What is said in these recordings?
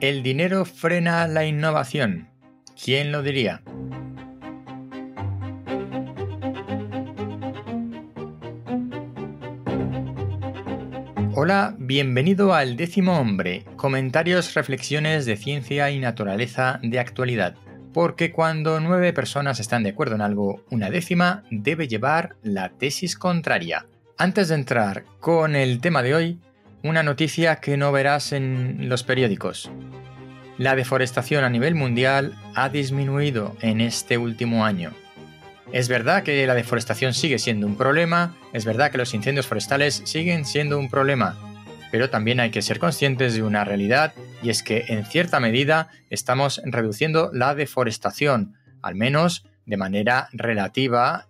El dinero frena la innovación. ¿Quién lo diría? Hola, bienvenido al décimo hombre, comentarios, reflexiones de ciencia y naturaleza de actualidad. Porque cuando nueve personas están de acuerdo en algo, una décima debe llevar la tesis contraria. Antes de entrar con el tema de hoy, una noticia que no verás en los periódicos. La deforestación a nivel mundial ha disminuido en este último año. Es verdad que la deforestación sigue siendo un problema, es verdad que los incendios forestales siguen siendo un problema, pero también hay que ser conscientes de una realidad y es que en cierta medida estamos reduciendo la deforestación, al menos de manera relativa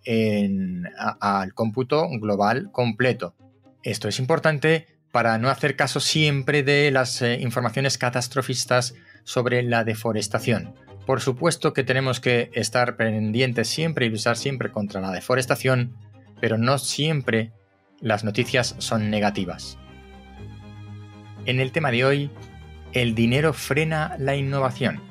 al cómputo global completo. Esto es importante para no hacer caso siempre de las eh, informaciones catastrofistas sobre la deforestación. Por supuesto que tenemos que estar pendientes siempre y luchar siempre contra la deforestación, pero no siempre las noticias son negativas. En el tema de hoy, el dinero frena la innovación.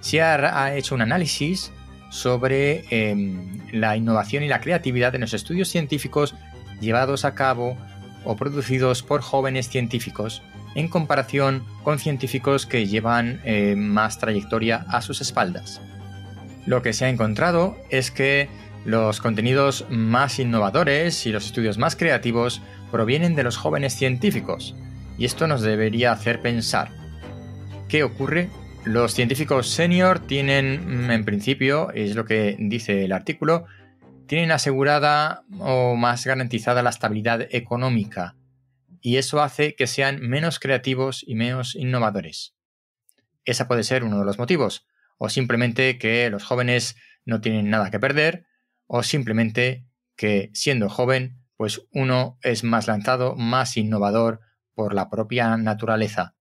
Se ha, hecho un análisis sobre em, la innovación y la creatividad en los estudios científicos llevados a cabo o producidos por jóvenes científicos en comparación con científicos que llevan eh, más trayectoria a sus espaldas. Lo que se ha encontrado es que los contenidos más innovadores y los estudios más creativos provienen de los jóvenes científicos, y esto nos debería hacer pensar. ¿Qué ocurre? Los científicos senior tienen, en principio, es lo que dice el artículo, tienen asegurada o más garantizada la estabilidad económica y eso hace que sean menos creativos y menos innovadores. Esa puede ser uno de los motivos, o simplemente que los jóvenes no tienen nada que perder, o simplemente que siendo joven, pues uno es más lanzado, más innovador por la propia naturaleza.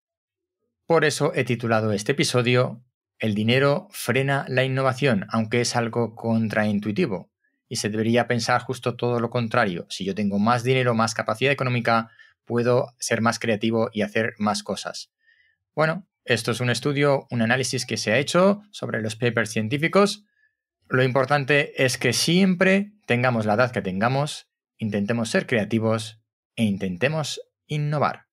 Por eso he titulado este episodio El dinero frena la innovación, aunque es algo contraintuitivo, y se debería pensar justo todo lo contrario. Si yo tengo más dinero, más capacidad económica, puedo ser más creativo y hacer más cosas. Bueno, esto es un estudio, un análisis que se ha hecho sobre los papers científicos. Lo importante es que siempre tengamos la edad que tengamos, intentemos ser creativos e intentemos innovar.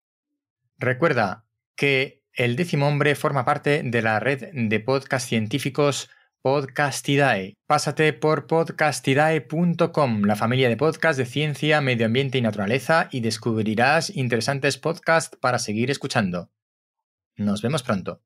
Recuerda que el décimo hombre forma parte de la red de podcast científicos Podcastidae. Pásate por podcastidae.com, la familia de podcasts de ciencia, medio ambiente y naturaleza, y descubrirás interesantes podcasts para seguir escuchando. Nos vemos pronto.